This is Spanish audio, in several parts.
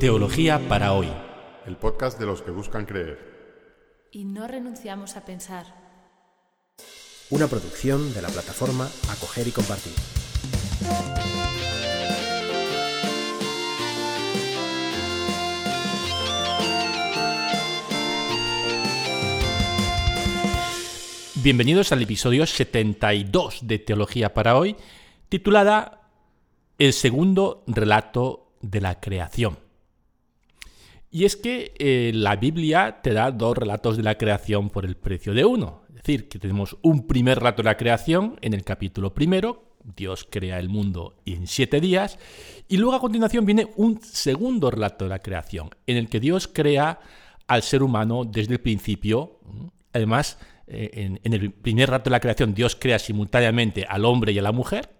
Teología para hoy. El podcast de los que buscan creer. Y no renunciamos a pensar. Una producción de la plataforma Acoger y Compartir. Bienvenidos al episodio 72 de Teología para hoy, titulada El segundo relato de la creación. Y es que eh, la Biblia te da dos relatos de la creación por el precio de uno. Es decir, que tenemos un primer relato de la creación en el capítulo primero, Dios crea el mundo en siete días, y luego a continuación viene un segundo relato de la creación, en el que Dios crea al ser humano desde el principio. Además, eh, en, en el primer relato de la creación Dios crea simultáneamente al hombre y a la mujer,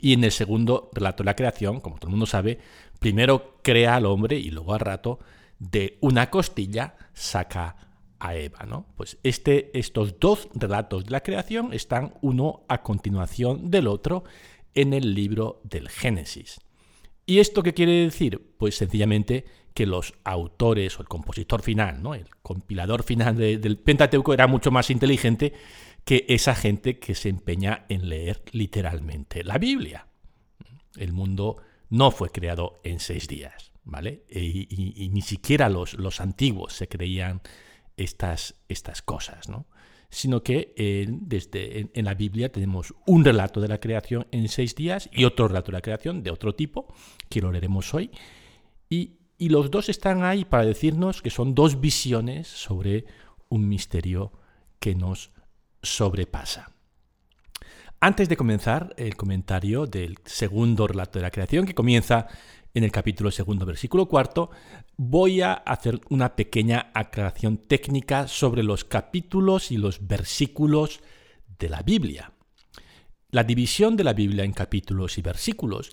y en el segundo relato de la creación, como todo el mundo sabe, primero crea al hombre y luego al rato de una costilla saca a Eva. ¿no? Pues este, estos dos relatos de la creación están uno a continuación del otro en el libro del Génesis. ¿Y esto qué quiere decir? Pues sencillamente que los autores o el compositor final, ¿no? el compilador final del Pentateuco era mucho más inteligente que esa gente que se empeña en leer literalmente la Biblia. El mundo no fue creado en seis días, ¿vale? Y, ni siquiera los, los, antiguos se creían estas, estas cosas, ¿no? Sino que desde, en, la Biblia tenemos un relato de la creación en seis días y otro relato de la creación de otro tipo, que lo leeremos hoy. Y, y los dos están ahí para decirnos que son dos visiones sobre un misterio que nos sobrepasa. Antes de comenzar el comentario del segundo relato de la creación, que comienza en el capítulo segundo, versículo cuarto, voy a hacer una pequeña aclaración técnica sobre los capítulos y los versículos de la Biblia. La división de la Biblia en capítulos y versículos,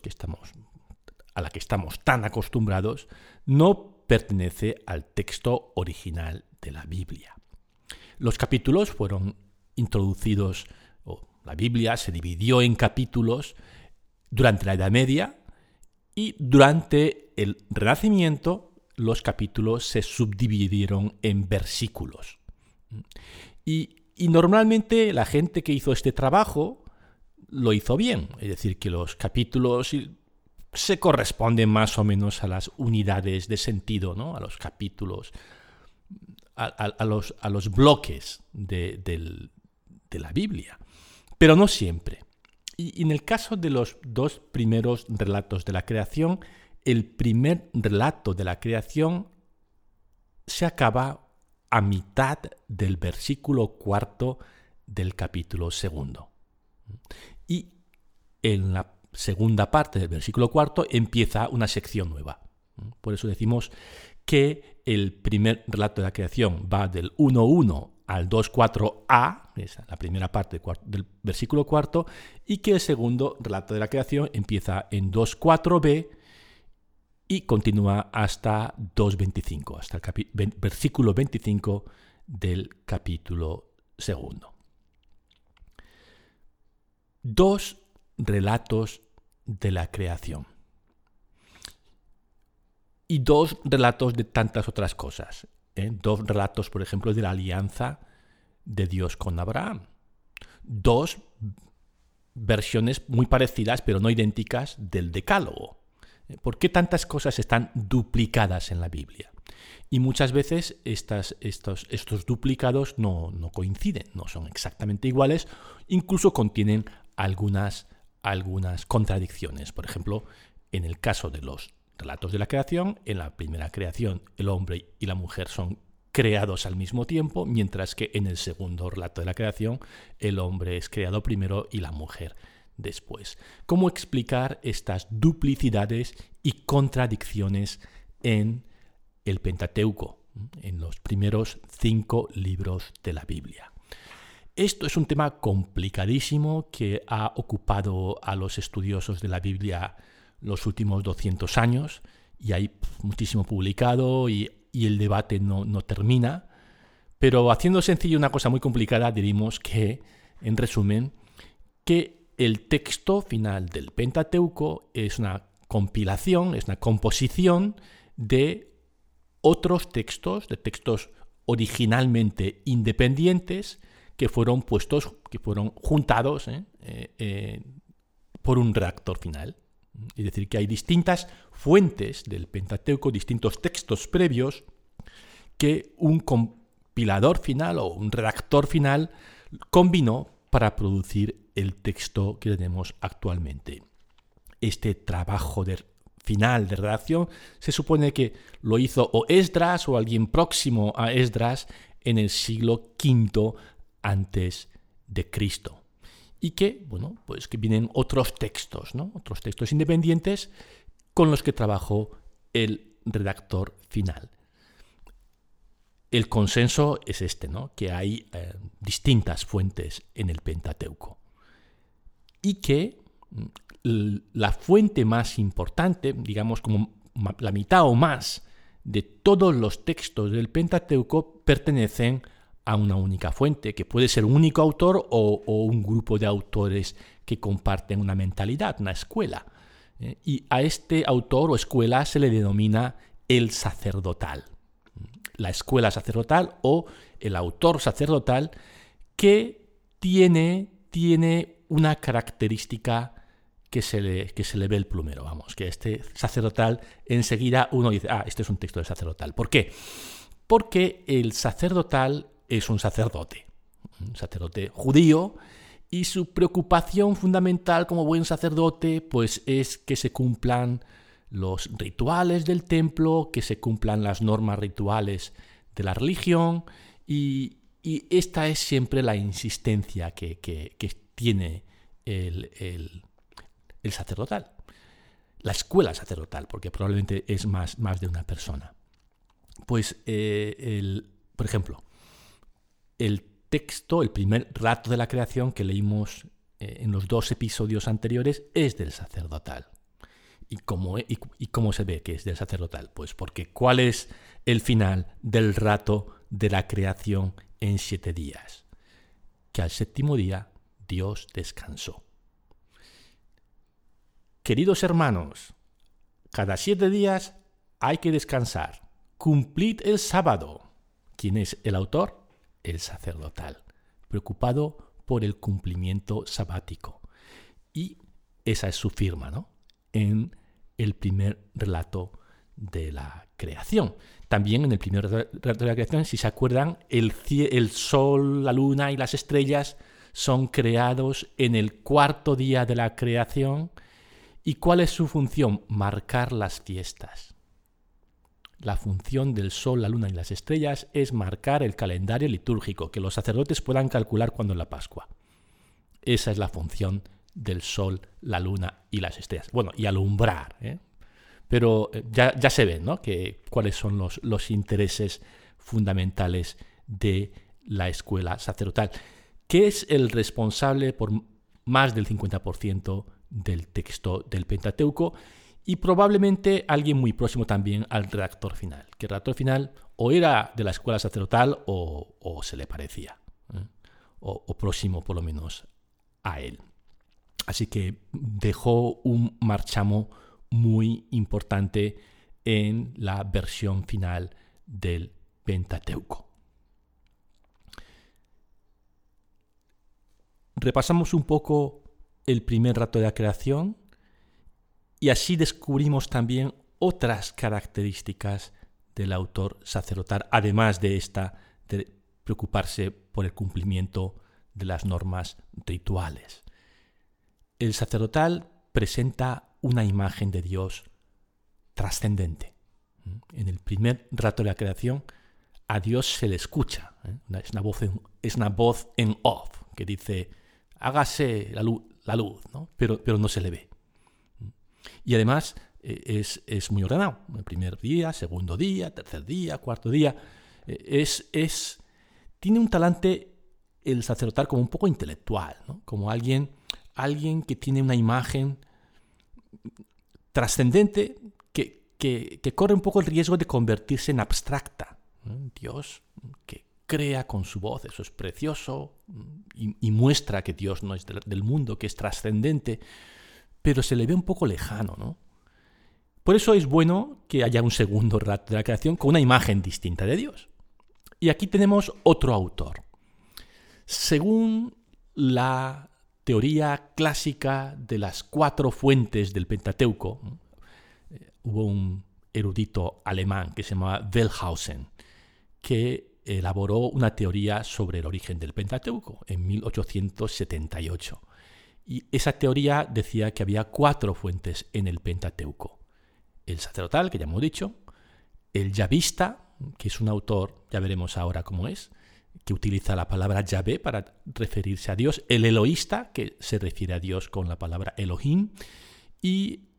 a la que estamos tan acostumbrados, no pertenece al texto original de la Biblia. Los capítulos fueron introducidos, o la Biblia se dividió en capítulos durante la Edad Media y durante el Renacimiento los capítulos se subdividieron en versículos. Y, y, normalmente la gente que hizo este trabajo lo hizo bien, es decir, que los capítulos se corresponden más o menos a las unidades de sentido, ¿no? a los capítulos, a, los, a los, bloques de, del, de la Biblia, pero no siempre. Y en el caso de los dos primeros relatos de la creación, el primer relato de la creación se acaba a mitad del versículo cuarto del capítulo segundo. Y en la segunda parte del versículo cuarto empieza una sección nueva. Por eso decimos que el primer relato de la creación va del 1.1 al 2.4a, esa la primera parte del versículo cuarto, y que el segundo relato de la creación empieza en 2.4b y continúa hasta 2.25, hasta el versículo 25 del capítulo segundo. Dos relatos de la creación. Y dos relatos de tantas otras cosas. Dos relatos, por ejemplo, de la alianza de Dios con Abraham. Dos versiones muy parecidas, pero no idénticas, del Decálogo. ¿Eh? ¿Por qué tantas cosas están duplicadas en la Biblia? Y muchas veces estos, estos, duplicados no, no, coinciden, no son exactamente iguales, incluso contienen algunas, algunas contradicciones. Por ejemplo, en el caso de los relatos de la creación. En la primera creación el hombre y la mujer son creados al mismo tiempo, mientras que en el segundo relato de la creación el hombre es creado primero y la mujer después. ¿Cómo explicar estas duplicidades y contradicciones en el Pentateuco, en los primeros cinco libros de la Biblia? Esto es un tema complicadísimo que ha ocupado a los estudiosos de la Biblia los últimos 200 años y hay muchísimo publicado y, el debate no, termina. Pero haciendo sencillo una cosa muy complicada, diríamos que, en resumen, que el texto final del Pentateuco es una compilación, es una composición de otros textos, de textos originalmente independientes que fueron puestos, que fueron juntados ¿eh? Eh, eh, por un redactor final. Es decir, que hay distintas fuentes del Pentateuco, distintos textos previos que un compilador final o un redactor final combinó para producir el texto que tenemos actualmente. Este trabajo final de redacción se supone que lo hizo o Esdras o alguien próximo a Esdras en el siglo V antes de Cristo. Y que, bueno, pues que vienen otros textos, ¿no? Otros textos independientes con los que trabajó el redactor final. El consenso es este, ¿no? Que hay eh, distintas fuentes en el Pentateuco. Y que mm, la fuente más importante, digamos como la mitad o más de todos los textos del Pentateuco pertenecen a una única fuente, que puede ser un único autor o, un grupo de autores que comparten una mentalidad, una escuela. ¿eh? Y a este autor o escuela se le denomina el sacerdotal. La escuela sacerdotal o el autor sacerdotal que tiene, tiene una característica que se, le, que se le ve el plumero, vamos, que este sacerdotal enseguida uno dice, ah, este es un texto de sacerdotal. ¿Por qué? Porque el sacerdotal es un sacerdote, un sacerdote judío, y su preocupación fundamental como buen sacerdote pues es que se cumplan los rituales del templo, que se cumplan las normas rituales de la religión y, esta es siempre la insistencia que, tiene el, sacerdotal, la escuela sacerdotal, porque probablemente es más, más de una persona. Pues, eh, el, por ejemplo, el texto, el primer rato de la creación que leímos eh, en los dos episodios anteriores es del sacerdotal. ¿Y cómo, e, y, cómo se ve que es del sacerdotal? Pues porque ¿cuál es el final del rato de la creación en siete días? Que al séptimo día Dios descansó. Queridos hermanos, cada siete días hay que descansar. Cumplid el sábado. ¿Quién es el autor? El sacerdotal, preocupado por el cumplimiento sabático. Y esa es su firma, ¿no? En el primer relato de la creación. También en el primer relato de la creación, si se acuerdan, el, el sol, la luna y las estrellas son creados en el cuarto día de la creación. ¿Y cuál es su función? Marcar las fiestas. La función del Sol, la Luna y las estrellas es marcar el calendario litúrgico, que los sacerdotes puedan calcular cuando es la Pascua. Esa es la función del Sol, la Luna y las estrellas. Bueno, y alumbrar. ¿eh? Pero eh, ya, ya, se ven ¿no? que, cuáles son los, los intereses fundamentales de la escuela sacerdotal, que es el responsable por más del 50% del texto del Pentateuco y probablemente alguien muy próximo también al redactor final, que el redactor final o era de la escuela sacerdotal o, se le parecía, ¿eh? o, próximo por lo menos a él. Así que dejó un marchamo muy importante en la versión final del Pentateuco. Repasamos un poco el primer rato de la creación, y así descubrimos también otras características del autor sacerdotal, además de esta de preocuparse por el cumplimiento de las normas rituales. El sacerdotal presenta una imagen de Dios trascendente. En el primer rato de la creación, a Dios se le escucha. ¿eh? Es, una voz en, es, una voz en, off que dice, hágase la luz, la luz ¿no? pero, pero no se le ve. Y además eh, es, muy ordenado. El primer día, segundo día, tercer día, cuarto día. Eh, es, es, tiene un talante el sacerdotal como un poco intelectual, como alguien, alguien que tiene una imagen trascendente que, corre un poco el riesgo de convertirse en abstracta. Dios que crea con su voz, eso es precioso, y, muestra que Dios no es del mundo, que es trascendente, pero se le ve un poco lejano, ¿no? Por eso es bueno que haya un segundo relato de la creación con una imagen distinta de Dios. Y aquí tenemos otro autor. Según la teoría clásica de las cuatro fuentes del Pentateuco, eh, hubo un erudito alemán que se llamaba Wellhausen, que elaboró una teoría sobre el origen del Pentateuco en 1878. Y esa teoría decía que había cuatro fuentes en el Pentateuco. El sacerdotal, que ya hemos dicho, el yavista, que es un autor, ya veremos ahora cómo es, que utiliza la palabra Yahvé para referirse a Dios, el eloísta, que se refiere a Dios con la palabra Elohim, y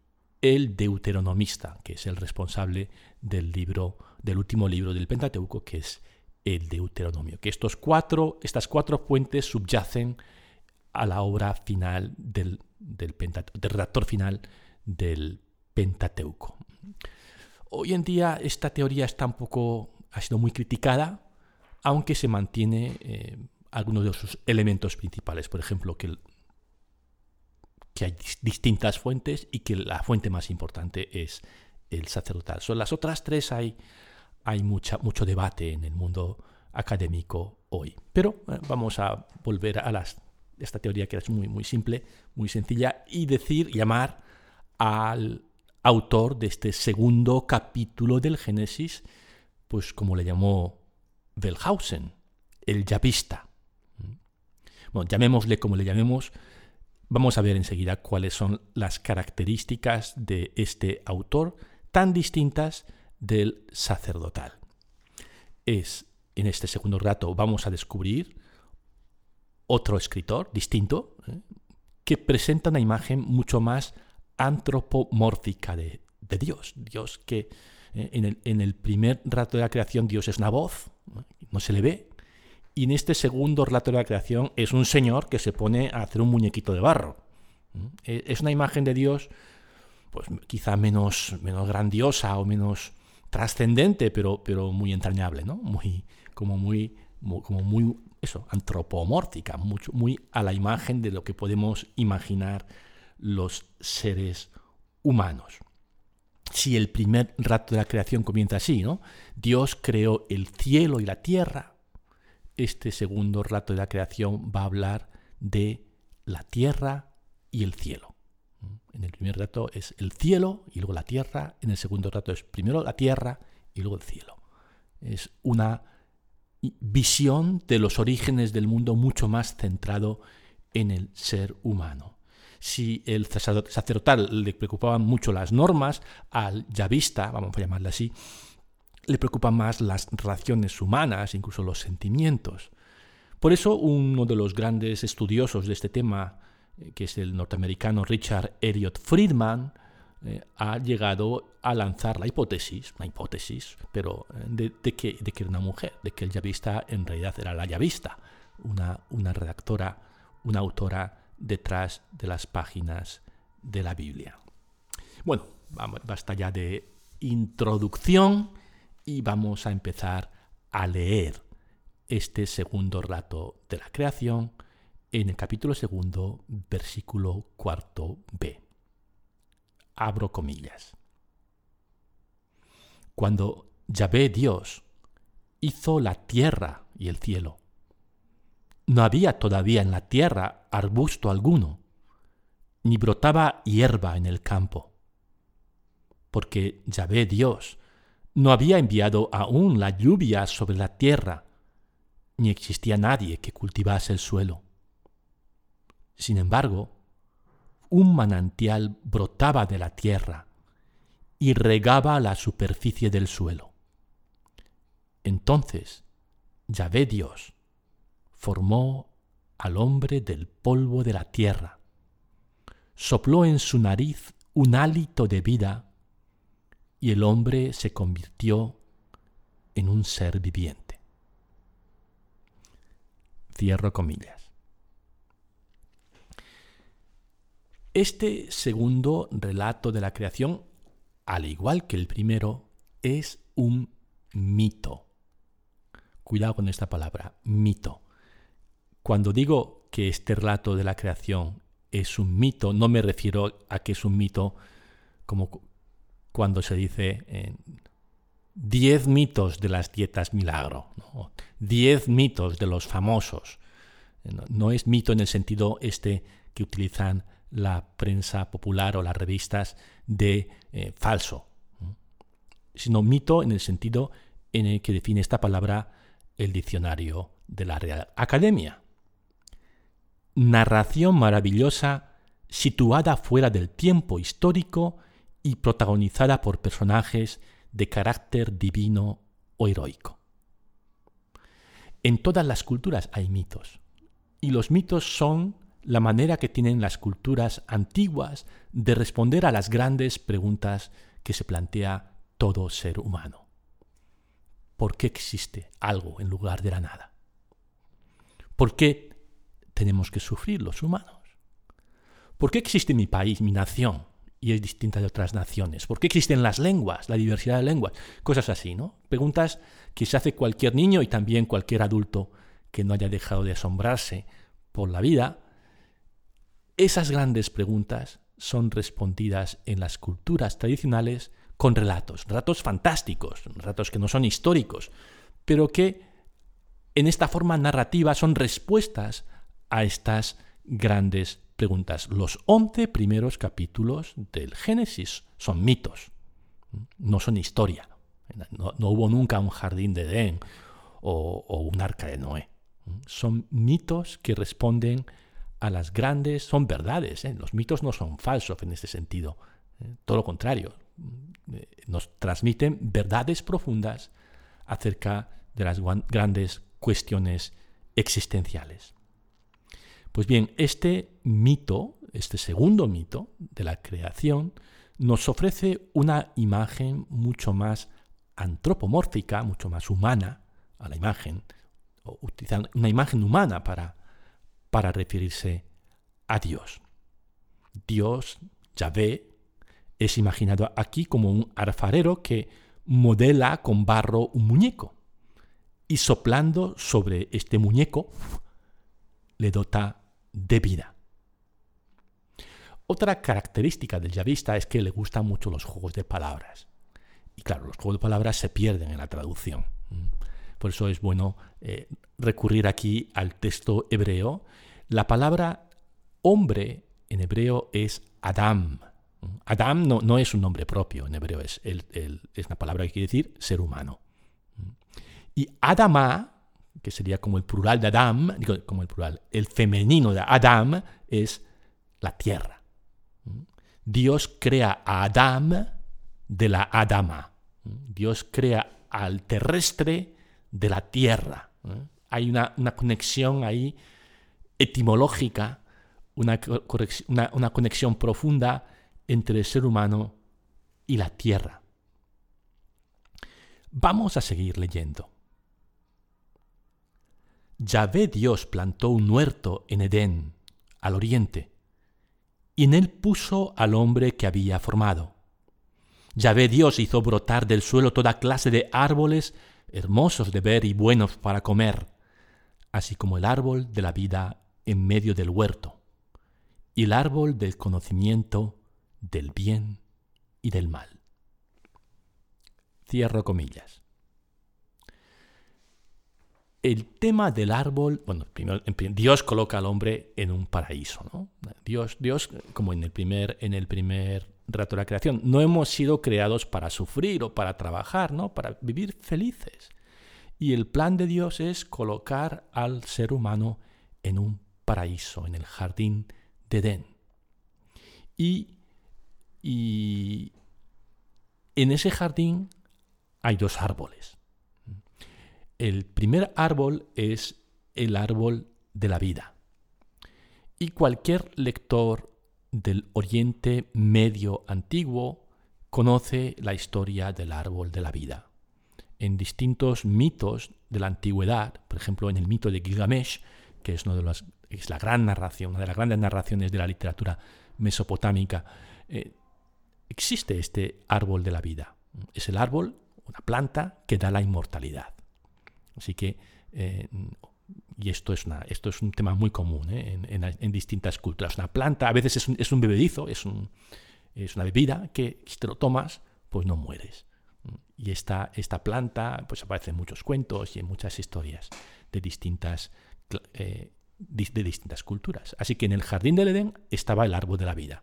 el deuteronomista, que es el responsable del libro, del último libro del Pentateuco, que es el Deuteronomio. Que estos cuatro, estas cuatro fuentes subyacen a la obra final del, del, del redactor final del Pentateuco. Hoy en día esta teoría está un poco, ha sido muy criticada aunque se mantiene eh, algunos de sus elementos principales. Por ejemplo, que, que hay distintas fuentes y que la fuente más importante es el sacerdotal. Son las otras tres hay, hay mucha, mucho debate en el mundo académico hoy. Pero eh, vamos a volver a las, esta teoría que es muy, muy simple, muy sencilla, y decir, llamar al autor de este segundo capítulo del Génesis, pues como le llamó Wellhausen, el yapista. Bueno, llamémosle como le llamemos, vamos a ver enseguida cuáles son las características de este autor tan distintas del sacerdotal. Es en este segundo rato vamos a descubrir otro escritor distinto ¿eh? que presenta una imagen mucho más antropomórfica de, Dios. Dios que eh, en, el, en, el, primer rato de la creación Dios es una voz, no se le ve. Y en este segundo relato de la creación es un señor que se pone a hacer un muñequito de barro. E, es una imagen de Dios, pues quizá menos, menos grandiosa o menos trascendente, pero, pero muy entrañable, ¿no? Muy, como muy, como muy eso, antropomórfica, mucho, muy a la imagen de lo que podemos imaginar los seres humanos si el primer rato de la creación comienza así, ¿no? Dios creó el cielo y la tierra. Este segundo rato de la creación va a hablar de la tierra y el cielo. En el primer rato es el cielo y luego la tierra. En el segundo rato es primero la tierra y luego el cielo. Es una visión de los orígenes del mundo mucho más centrado en el ser humano si el sacerdotal le preocupaban mucho las normas, al yavista, vamos a llamarle así, le preocupan más las relaciones humanas, incluso los sentimientos. Por eso uno de los grandes estudiosos de este tema, eh, que es el norteamericano Richard Elliot Friedman, eh, ha llegado a lanzar la hipótesis, una hipótesis, pero eh, de, que, de, que, era una mujer, de que el yavista en realidad era la yavista, una, una redactora, una autora detrás de las páginas de la Biblia. Bueno, basta ya de introducción y vamos a empezar a leer este segundo rato de la creación en el capítulo segundo, versículo cuarto b. Abro comillas. Cuando Yahvé Dios hizo la tierra y el cielo, no había todavía en la tierra arbusto alguno, ni brotaba hierba en el campo, porque Yahvé Dios no había enviado aún la lluvia sobre la tierra, ni existía nadie que cultivase el suelo. Sin embargo, un manantial brotaba de la tierra y regaba la superficie del suelo. Entonces, Yahvé Dios formó al hombre del polvo de la tierra, sopló en su nariz un hálito de vida y el hombre se convirtió en un ser viviente. Cierro comillas. Este segundo relato de la creación, al igual que el primero, es un mito. Cuidado con esta palabra, mito. Cuando digo que este relato de la creación es un mito, no me refiero a que es un mito como cuando se dice 10 mitos de las dietas milagro, 10 mitos de los famosos. No, es mito en el sentido este que utilizan la prensa popular o las revistas de eh, falso, sino mito en el sentido en el que define esta palabra el diccionario de la Real Academia. Narración maravillosa situada fuera del tiempo histórico y protagonizada por personajes de carácter divino o heroico. En todas las culturas hay mitos, y los mitos son la manera que tienen las culturas antiguas de responder a las grandes preguntas que se plantea todo ser humano. ¿Por qué existe algo en lugar de la nada? ¿Por qué tenemos que sufrir los humanos? ¿Por qué existe mi país, mi nación, y es distinta de otras naciones? ¿Por qué existen las lenguas, la diversidad de lenguas? Cosas así, ¿no? Preguntas que se hace cualquier niño y también cualquier adulto que no haya dejado de asombrarse por la vida. Esas grandes preguntas son respondidas en las culturas tradicionales con relatos, relatos fantásticos, relatos que no son históricos, pero que en esta forma narrativa son respuestas a estas grandes preguntas. Los once primeros capítulos del Génesis son mitos, no son historia. No, hubo nunca un jardín de Edén o, o un arca de Noé. Son mitos que responden a las grandes, son verdades. ¿eh? Los mitos no son falsos en este sentido. ¿eh? Todo lo contrario, eh, nos transmiten verdades profundas acerca de las grandes cuestiones existenciales. Pues bien, este mito, este segundo mito de la creación, nos ofrece una imagen mucho más antropomórfica, mucho más humana a la imagen, una imagen humana para, para referirse a Dios. Dios, Yahvé, es imaginado aquí como un alfarero que modela con barro un muñeco y soplando sobre este muñeco le dota de vida. Otra característica del yavista es que le gustan mucho los juegos de palabras. Y claro, los juegos de palabras se pierden en la traducción. Por eso es bueno eh, recurrir aquí al texto hebreo. La palabra hombre en hebreo es Adam. Adam no, es un nombre propio en hebreo, es, es una palabra que quiere decir ser humano. Y Adama, que sería como el plural de Adam, digo, como el plural, el femenino de Adam es la tierra. Dios crea a Adam de la Adama. Dios crea al terrestre de la tierra. Hay una, conexión ahí etimológica, una, una conexión profunda entre el ser humano y la tierra. Vamos a seguir leyendo. Yahvé Dios plantó un huerto en Edén, al oriente, y en él puso al hombre que había formado. Yahvé Dios hizo brotar del suelo toda clase de árboles hermosos de ver y buenos para comer, así como el árbol de la vida en medio del huerto, y el árbol del conocimiento del bien y del mal. Cierro comillas. El tema del árbol, bueno, Dios coloca al hombre en un paraíso, ¿no? Dios, Dios, como en el primer, en el primer rato de la creación, no hemos sido creados para sufrir o para trabajar, ¿no? Para vivir felices. Y el plan de Dios es colocar al ser humano en un paraíso, en el jardín de Edén. Y y en ese jardín hay dos árboles. El primer árbol es el árbol de la vida. Y cualquier lector del Oriente Medio antiguo conoce la historia del árbol de la vida. En distintos mitos de la antigüedad, por ejemplo en el mito de Gilgamesh, que es, la gran narración, una de las grandes narraciones de la literatura mesopotámica, eh, existe este árbol de la vida. Es el árbol, una planta que da la inmortalidad. Así que, eh, y esto es, una, esto es un tema muy común ¿eh? en, distintas culturas. Una planta a veces es un, es un bebedizo, es, un, es, una bebida que si te lo tomas, pues no mueres. Y esta, esta planta pues aparece en muchos cuentos y en muchas historias de distintas, eh, de distintas culturas. Así que en el jardín del Edén estaba el árbol de la vida,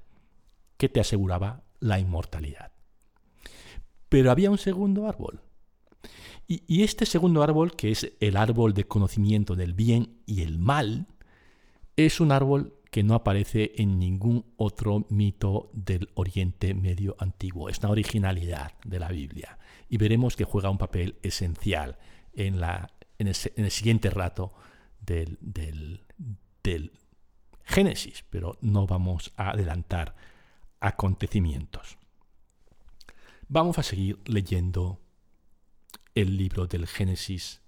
que te aseguraba la inmortalidad. Pero había un segundo árbol. Y, este segundo árbol, que es el árbol de conocimiento del bien y el mal, es un árbol que no aparece en ningún otro mito del Oriente Medio antiguo. Es una originalidad de la Biblia. Y veremos que juega un papel esencial en, el, siguiente rato del, del, del Génesis, pero no vamos a adelantar acontecimientos. Vamos a seguir leyendo el libro del Génesis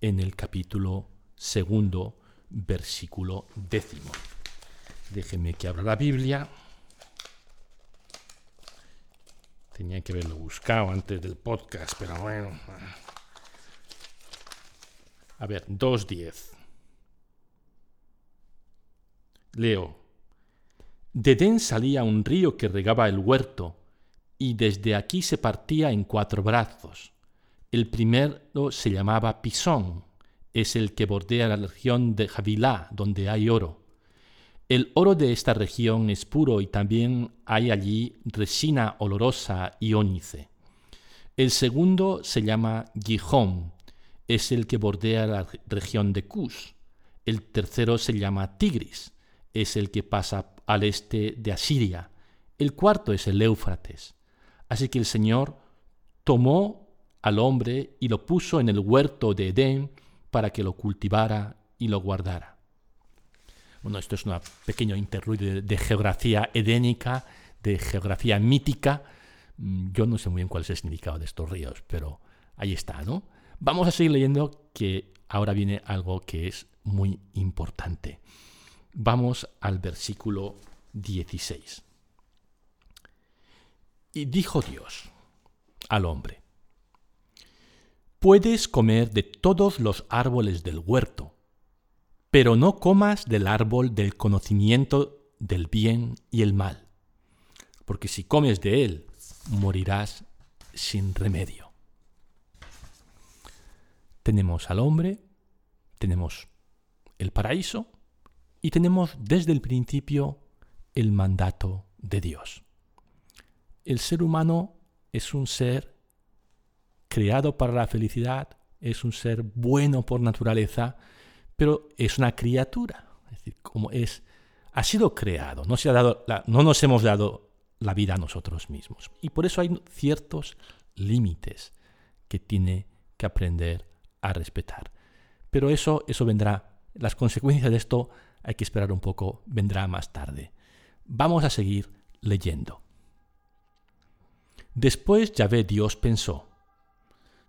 en el capítulo segundo, versículo décimo. Déjenme que abra la Biblia. Tenía que haberlo buscado antes del podcast, pero bueno. A ver, 2.10. Leo. De Edén salía un río que regaba el huerto, y desde aquí se partía en cuatro brazos. El primero se llamaba Pisón, es el que bordea la región de Javilá, donde hay oro. El oro de esta región es puro y también hay allí resina olorosa y ónice. El segundo se llama Gijón, es el que bordea la región de Cus. El tercero se llama Tigris, es el que pasa al este de Asiria. El cuarto es el Éufrates. Así que el Señor tomó al hombre y lo puso en el huerto de Edén para que lo cultivara y lo guardara. Bueno, esto es un pequeño interludio de, geografía edénica, de geografía mítica. Mm, yo no sé muy bien cuál es el significado de estos ríos, pero ahí está, ¿no? Vamos a seguir leyendo que ahora viene algo que es muy importante. Vamos al versículo 16. Y dijo Dios al hombre, puedes comer de todos los árboles del huerto, pero no comas del árbol del conocimiento del bien y el mal, porque si comes de él, morirás sin remedio. Tenemos al hombre, tenemos el paraíso y tenemos desde el principio el mandato de Dios. El ser humano es un ser creado para la felicidad, es un ser bueno por naturaleza, pero es una criatura. Es decir, como es, ha sido creado, no, se ha dado no nos hemos dado la vida a nosotros mismos. Y por eso hay ciertos límites que tiene que aprender a respetar. Pero eso, eso vendrá, las consecuencias de esto hay que esperar un poco, vendrá más tarde. Vamos a seguir leyendo. Después Yahvé Dios pensó,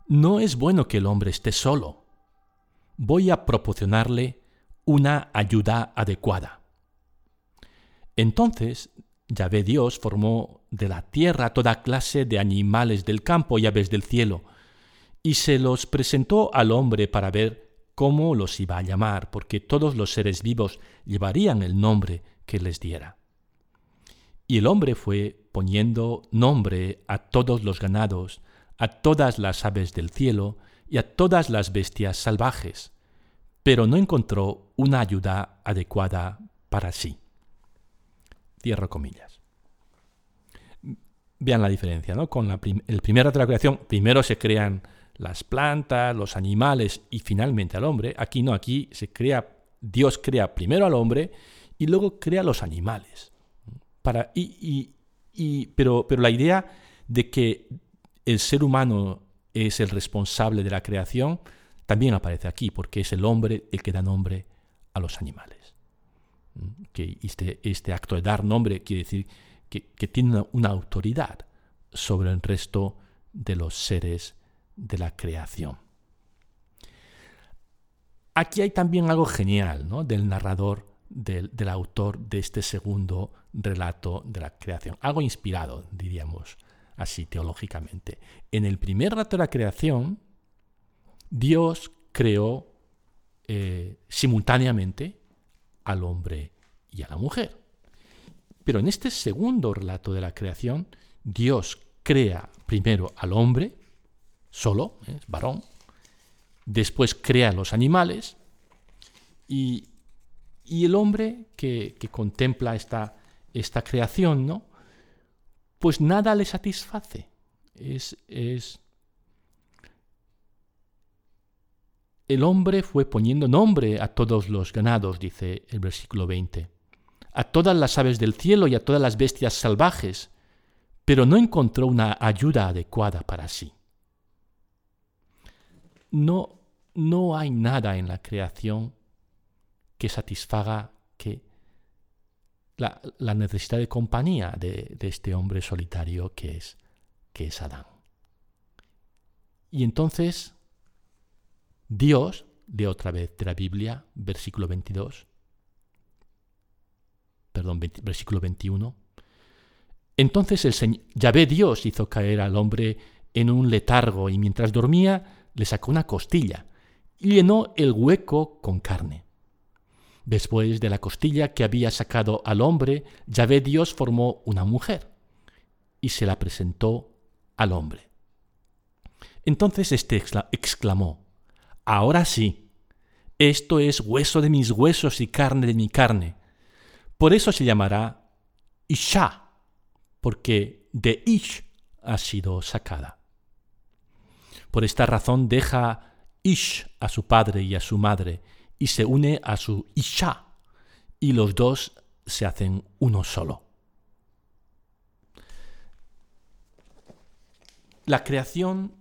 no es bueno que el hombre esté solo voy a proporcionarle una ayuda adecuada. Entonces, Yahvé Dios formó de la tierra toda clase de animales del campo y aves del cielo, y se los presentó al hombre para ver cómo los iba a llamar, porque todos los seres vivos llevarían el nombre que les diera. Y el hombre fue poniendo nombre a todos los ganados, a todas las aves del cielo, y a todas las bestias salvajes, pero no encontró una ayuda adecuada para sí. Cierro comillas. Vean la diferencia, ¿no? Con el primer de la creación, primero se crean las plantas, los animales y finalmente al hombre. Aquí no, aquí se crea, Dios crea primero al hombre y luego crea los animales. Para, y, pero la idea de que el ser humano es el responsable de la creación, también aparece aquí, porque es el hombre el que da nombre a los animales. Mm, que este, este acto de dar nombre quiere decir que, tiene una, autoridad sobre el resto de los seres de la creación. Aquí hay también algo genial ¿no? del narrador, del, del, autor de este segundo relato de la creación. Algo inspirado, diríamos, así teológicamente. En el primer relato de la creación, Dios creó eh, simultáneamente al hombre y a la mujer. Pero en este segundo relato de la creación, Dios crea primero al hombre, solo, ¿eh? varón, después crea los animales y, el hombre que, contempla esta, esta, creación, ¿no? Pues nada le satisface. Es, es, el hombre fue poniendo nombre a todos los ganados, dice el versículo 20, a todas las aves del cielo y a todas las bestias salvajes, pero no encontró una ayuda adecuada para sí. No, no hay nada en la creación que satisfaga que la, necesidad de compañía de, este hombre solitario que es, que es Adán. Y entonces Dios, de otra vez de la Biblia, versículo 22, perdón, versículo 21, entonces el Señor, Yahvé Dios hizo caer al hombre en un letargo y mientras dormía le sacó una costilla y llenó el hueco con carne. Después de la costilla que había sacado al hombre, Yahvé Dios formó una mujer y se la presentó al hombre. Entonces éste exclamó, Ahora sí, esto es hueso de mis huesos y carne de mi carne. Por eso se llamará Isha, porque de Ish ha sido sacada. Por esta razón deja Ish a su padre y a su madre y se une a su Isha, y los dos se hacen uno solo. La creación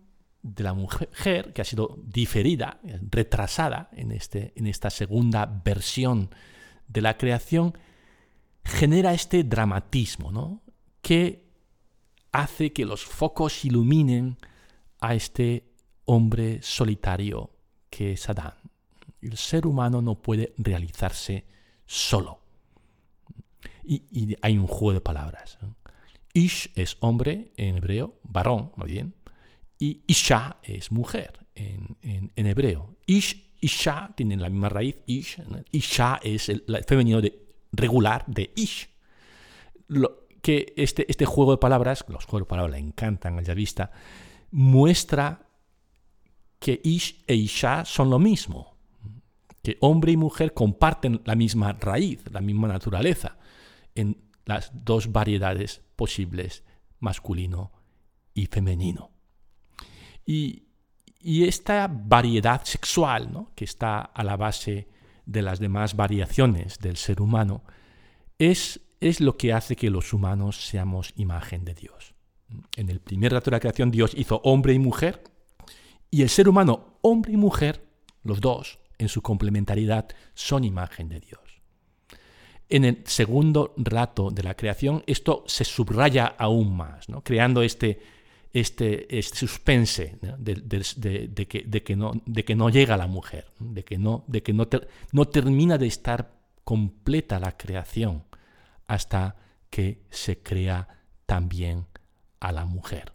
de la mujer, que ha sido diferida, retrasada en, este, en esta segunda versión de la creación, genera este dramatismo, ¿no? que hace que los focos iluminen a este hombre solitario que es Adán. El ser humano no puede realizarse solo. Y, hay un juego de palabras. Ish es hombre en hebreo, varón, muy bien, y Isha es mujer en, hebreo. Ish, Isha tienen la misma raíz, Ish. Isha es el, femenino de, regular de Ish. Lo, que este, este juego de palabras, los juegos de palabras le encantan al yavista, muestra que Ish e Isha son lo mismo, que hombre y mujer comparten la misma raíz, la misma naturaleza, en las dos variedades posibles, masculino y femenino. Y, esta variedad sexual, ¿no? que está a la base de las demás variaciones del ser humano, es es lo que hace que los humanos seamos imagen de Dios. En el primer rato de la creación Dios hizo hombre y mujer, y el ser humano, hombre y mujer, los dos, en su complementariedad, son imagen de Dios. En el segundo rato de la creación, esto se subraya aún más, ¿no? creando este, este, suspense de, que, no, de que no llega la mujer, de que, no, de que no, no termina de estar completa la creación hasta que se crea también a la mujer.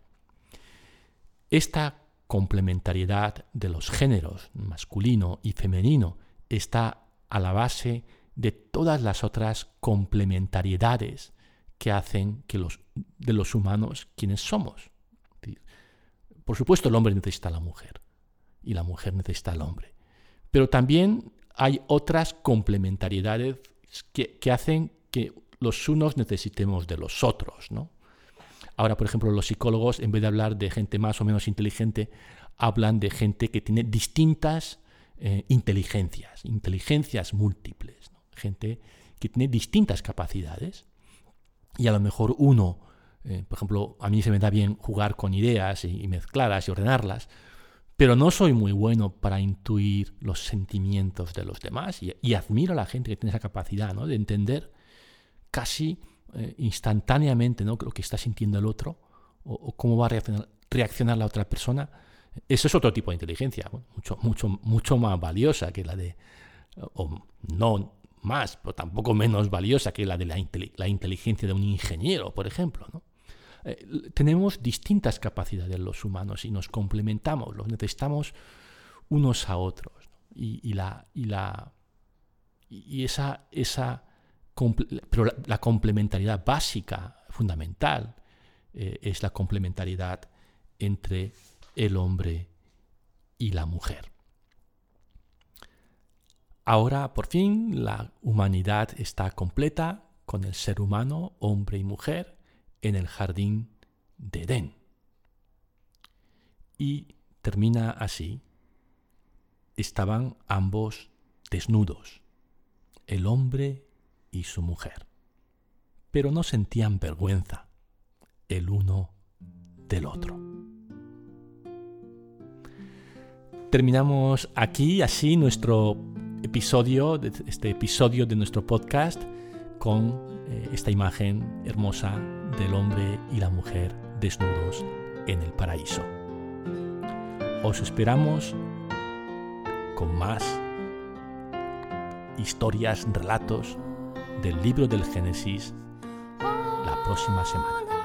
Esta complementariedad de los géneros masculino y femenino está a la base de todas las otras complementariedades que hacen que los, de los humanos quienes somos. Por supuesto, el hombre necesita a la mujer y la mujer necesita al hombre. Pero también hay otras complementariedades que, que hacen que los unos necesitemos de los otros. ¿no? Ahora, por ejemplo, los psicólogos, en vez de hablar de gente más o menos inteligente, hablan de gente que tiene distintas eh, inteligencias, inteligencias múltiples, gente que tiene distintas capacidades. Y a lo mejor uno, eh, por ejemplo, a mí se me da bien jugar con ideas y, mezclarlas y ordenarlas, pero no soy muy bueno para intuir los sentimientos de los demás y, admiro a la gente que tiene esa capacidad ¿no? de entender casi eh, instantáneamente ¿no? lo que está sintiendo el otro o, cómo va a reaccionar, la otra persona. Eso es otro tipo de inteligencia, mucho, mucho, mucho más valiosa que la de, o no más, pero tampoco menos valiosa que la de la, inteligencia de un ingeniero, por ejemplo. Eh, tenemos distintas capacidades los humanos y nos complementamos, los necesitamos unos a otros. Y, la, y, la, y esa, esa pero la, complementariedad básica, fundamental, eh, es la complementariedad entre el hombre y la mujer. Ahora, por fin, la humanidad está completa con el ser humano, hombre y mujer, en el jardín de Edén. Y termina así. Estaban ambos desnudos, el hombre y su mujer, pero no sentían vergüenza el uno del otro. Terminamos aquí así nuestro episodio, este episodio de nuestro podcast con eh, esta imagen hermosa del hombre y la mujer desnudos en el paraíso. Os esperamos con más historias, relatos del libro del Génesis la próxima semana.